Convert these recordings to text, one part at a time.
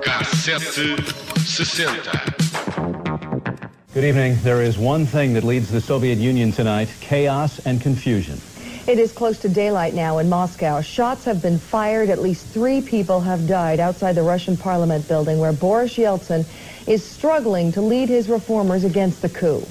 Cassete 60. Good evening. There is one thing that leads the Soviet Union tonight chaos and confusion. It is close to daylight now in Moscow. Shots have been fired. At least three people have died outside the Russian parliament building where Boris Yeltsin is struggling to lead his reformers against the coup.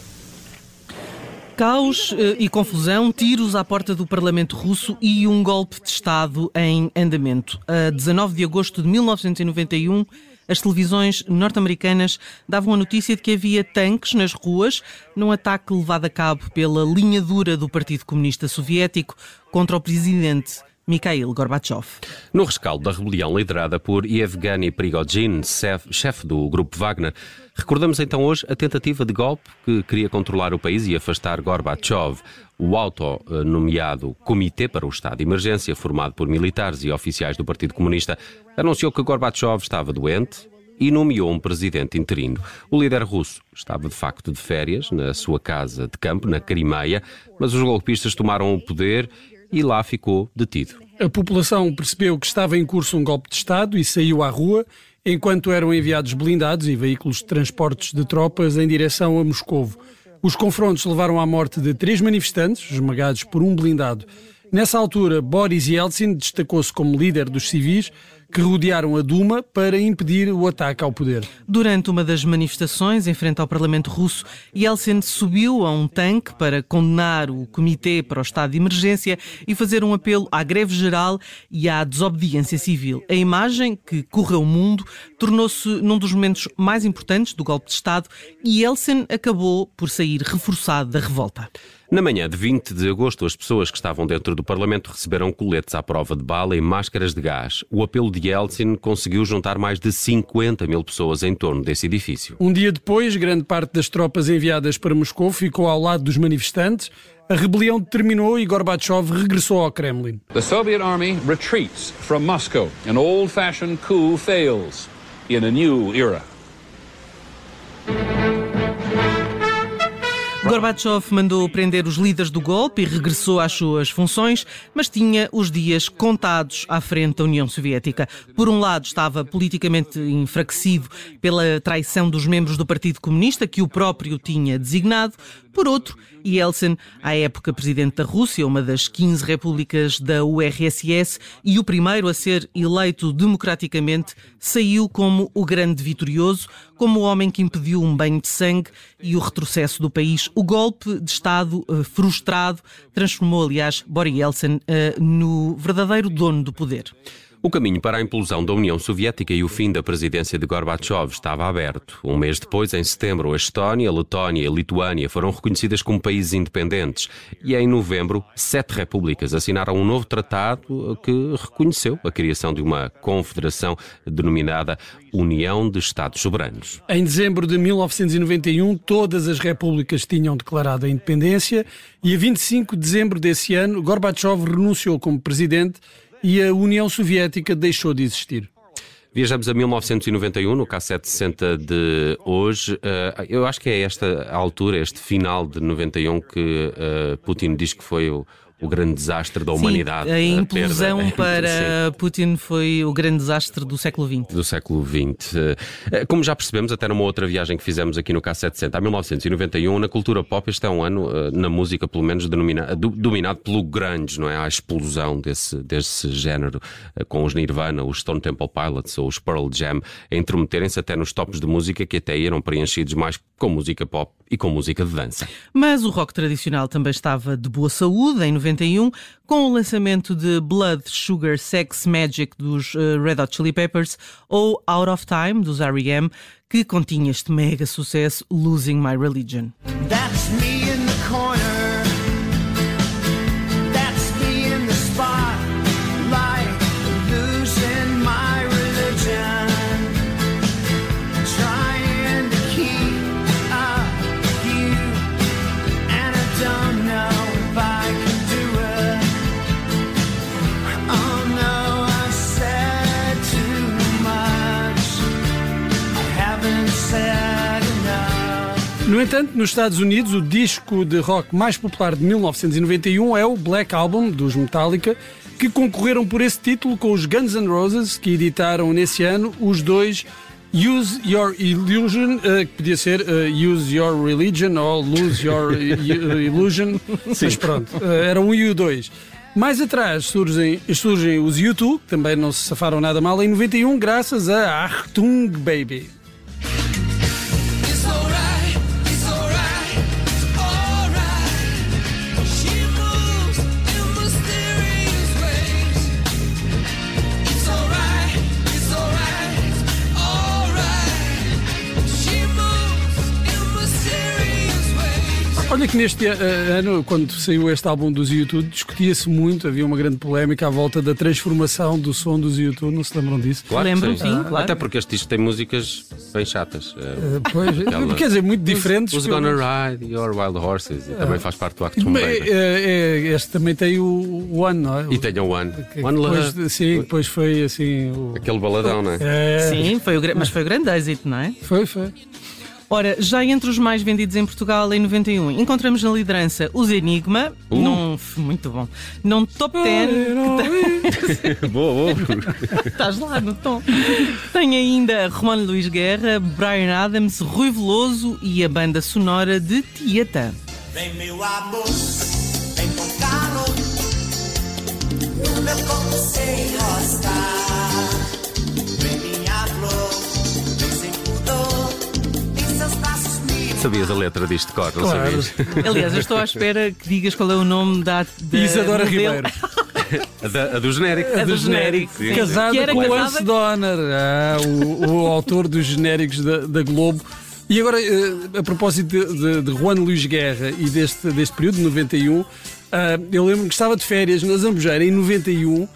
Caos eh, e confusão, tiros à porta do Parlamento russo e um golpe de Estado em andamento. A 19 de agosto de 1991, as televisões norte-americanas davam a notícia de que havia tanques nas ruas num ataque levado a cabo pela linha dura do Partido Comunista Soviético contra o presidente Mikhail Gorbachev. No rescaldo da rebelião liderada por Yevgeny Prigozhin, chefe do grupo Wagner, recordamos então hoje a tentativa de golpe que queria controlar o país e afastar Gorbachev. O auto-nomeado Comitê para o Estado de Emergência, formado por militares e oficiais do Partido Comunista, anunciou que Gorbachev estava doente e nomeou um presidente interino. O líder russo estava de facto de férias na sua casa de campo, na Crimeia, mas os golpistas tomaram o poder e lá ficou detido. A população percebeu que estava em curso um golpe de Estado e saiu à rua, enquanto eram enviados blindados e veículos de transportes de tropas em direção a Moscovo. Os confrontos levaram à morte de três manifestantes, esmagados por um blindado. Nessa altura, Boris Yeltsin destacou-se como líder dos civis que rodearam a Duma para impedir o ataque ao poder. Durante uma das manifestações em frente ao Parlamento russo, Yeltsin subiu a um tanque para condenar o Comitê para o Estado de Emergência e fazer um apelo à greve geral e à desobediência civil. A imagem que correu o mundo tornou-se num dos momentos mais importantes do golpe de Estado e Yeltsin acabou por sair reforçado da revolta. Na manhã de 20 de agosto, as pessoas que estavam dentro do Parlamento receberam coletes à prova de bala e máscaras de gás. O apelo de Yeltsin conseguiu juntar mais de 50 mil pessoas em torno desse edifício. Um dia depois, grande parte das tropas enviadas para Moscou ficou ao lado dos manifestantes. A rebelião terminou e Gorbachev regressou ao Kremlin. The Soviet army retreats from Moscow. An old-fashioned coup fails in a new era. Gorbachev mandou prender os líderes do golpe e regressou às suas funções, mas tinha os dias contados à frente da União Soviética. Por um lado, estava politicamente enfraquecido pela traição dos membros do Partido Comunista, que o próprio tinha designado. Por outro, Yeltsin, à época presidente da Rússia, uma das 15 repúblicas da URSS e o primeiro a ser eleito democraticamente, saiu como o grande vitorioso, como o homem que impediu um banho de sangue e o retrocesso do país. O golpe de Estado uh, frustrado transformou, aliás, Boris Yeltsin uh, no verdadeiro dono do poder. O caminho para a implosão da União Soviética e o fim da presidência de Gorbachev estava aberto. Um mês depois, em setembro, a Estónia, a Letónia e a Lituânia foram reconhecidas como países independentes. E em novembro, sete repúblicas assinaram um novo tratado que reconheceu a criação de uma confederação denominada União de Estados Soberanos. Em dezembro de 1991, todas as repúblicas tinham declarado a independência e a 25 de dezembro desse ano, Gorbachev renunciou como presidente e a União Soviética deixou de existir. Viajamos a 1991, no K760 de hoje. Eh, eu acho que é esta altura, este final de 91, que eh, Putin diz que foi o, o grande desastre da humanidade. Sim, a implosão a para. Putin foi o grande desastre do século XX. Do século XX. Eh, como já percebemos, até numa outra viagem que fizemos aqui no K760, a 1991, na cultura pop, este é um ano, eh, na música pelo menos, dominado pelo grunge, não é? A explosão desse, desse género, eh, com os Nirvana, os Stone Temple Pilots ou os Pearl Jam, a intrometerem-se até nos tops de música que até eram preenchidos mais com música pop e com música de dança. Mas o rock tradicional também estava de boa saúde em 91, com o lançamento de Blood, Sugar, Sex, Magic dos uh, Red Hot Chili Peppers ou Out of Time dos R.E.M., que continha este mega sucesso Losing My Religion. That's me No entanto, nos Estados Unidos, o disco de rock mais popular de 1991 é o Black Album dos Metallica, que concorreram por esse título com os Guns N' Roses, que editaram nesse ano os dois Use Your Illusion, uh, que podia ser uh, Use Your Religion ou Lose Your Illusion, mas pronto, uh, era um e o dois. Mais atrás surgem, surgem os YouTube, também não se safaram nada mal, em 91, graças a Achtung Baby. Olha que neste uh, ano, quando saiu este álbum dos YouTube, discutia-se muito, havia uma grande polémica à volta da transformação do som dos YouTube, não se lembram disso? Claro Lembro, sim, sim claro. Até porque este disco tem músicas bem chatas. Uh, pois, Aquela... quer dizer, muito diferentes. Who's Gonna Ride Your Wild Horses, e também faz parte do Acto Baby. É, este também tem o One, não é? E tem o One. One Love. Sim, depois foi assim. O... Aquele baladão, não é? é... Sim, foi o, mas foi o grande êxito, não é? Foi, foi. Ora, já entre os mais vendidos em Portugal em 91, encontramos na liderança os Enigma, uh. num, muito bom, num top 10. boa, boa. Estás lá no tom. Tem ainda Juan Luís Guerra, Brian Adams, Rui Veloso e a banda sonora de Tieta. Vem meu amor, vem com calor, meu corpo sem sabias a letra disto de cor, não claro. sabias? Aliás, eu estou à espera que digas qual é o nome da. da Isadora Ribeiro. A, da, a, do genérico. A do genérico. Casada com o Lance Donner, ah, o, o, autor dos genéricos da, da Globo. E agora, eh, a propósito de, de, de Juan Luís Guerra e deste, deste período, de 91, ah, eu lembro que estava de férias na Zambujeira em 91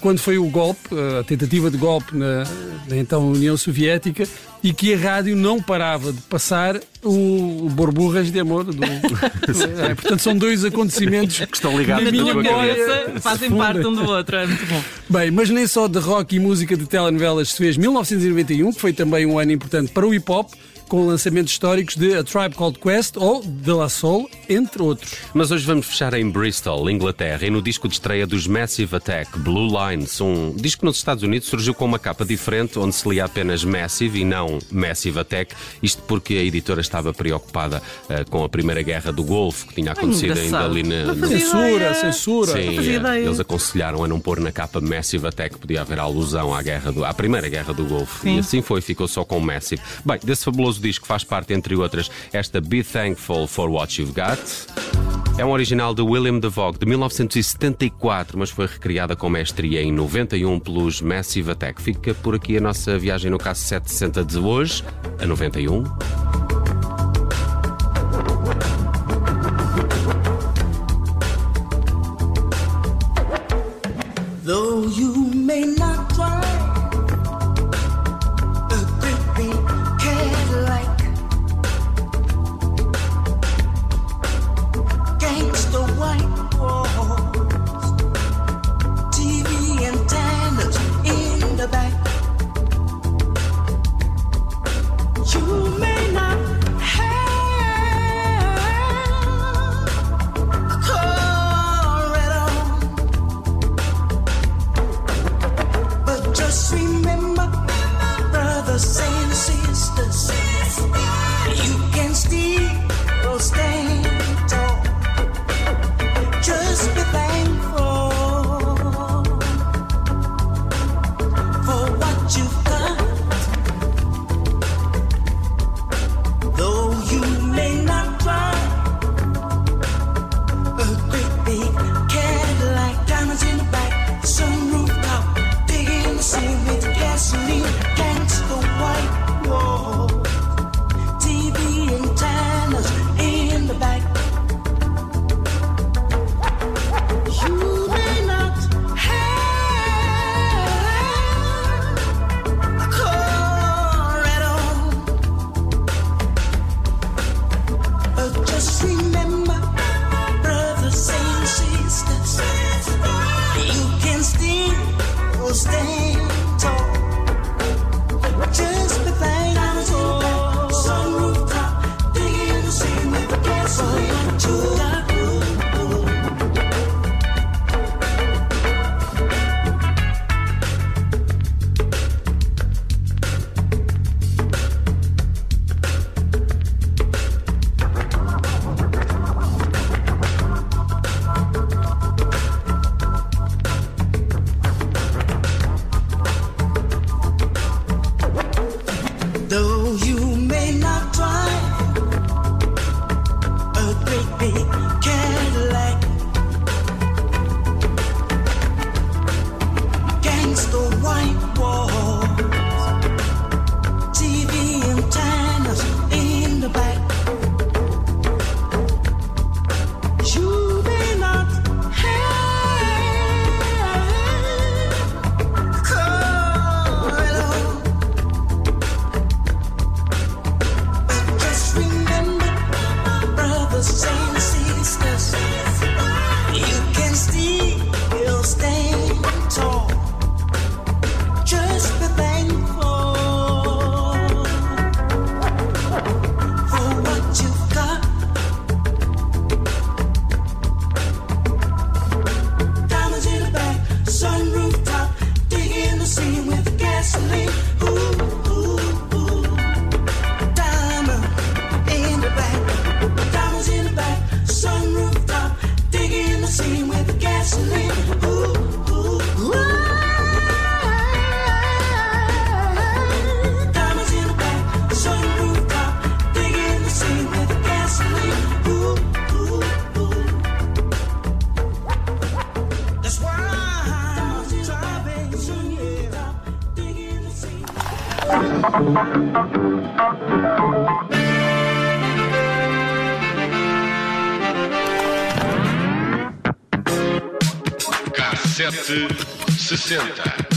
quando foi o golpe, a tentativa de golpe na, na, então União Soviética, e que a rádio não parava de passar o, Borburras de Amor. Do, é, portanto, são dois acontecimentos que estão ligados na minha memória. Fazem parte um do outro, é muito bom. Bem, mas nem só de rock e música de telenovelas se fez 1991, que foi também um ano importante para o hip hop com lançamentos históricos de A Tribe Called Quest ou De La Soul, entre outros. Mas hoje vamos fechar em Bristol, Inglaterra, e no disco de estreia dos Massive Attack, Blue Lines, um disco nos Estados Unidos surgiu com uma capa diferente, onde se lia apenas Massive e não Massive Attack, isto porque a editora estava preocupada uh, com a Primeira Guerra do Golfo, que tinha acontecido ainda ali na... No... Censura, censura. Sim, eles aconselharam a não pôr na capa Massive Attack, podia haver alusão à, guerra do... à Primeira Guerra do Golfo. Sim. E assim foi, ficou só com Massive. Bem, desse fabuloso disco faz parte, entre outras, esta Be Thankful for What You've Got. É um original de William DeVoe de 1974, mas foi recriada com mestria em 91 pelos Massive Attack. Fica por aqui a nossa viagem no caso 760 de hoje, a 91. Though you may not You Cassete sessenta.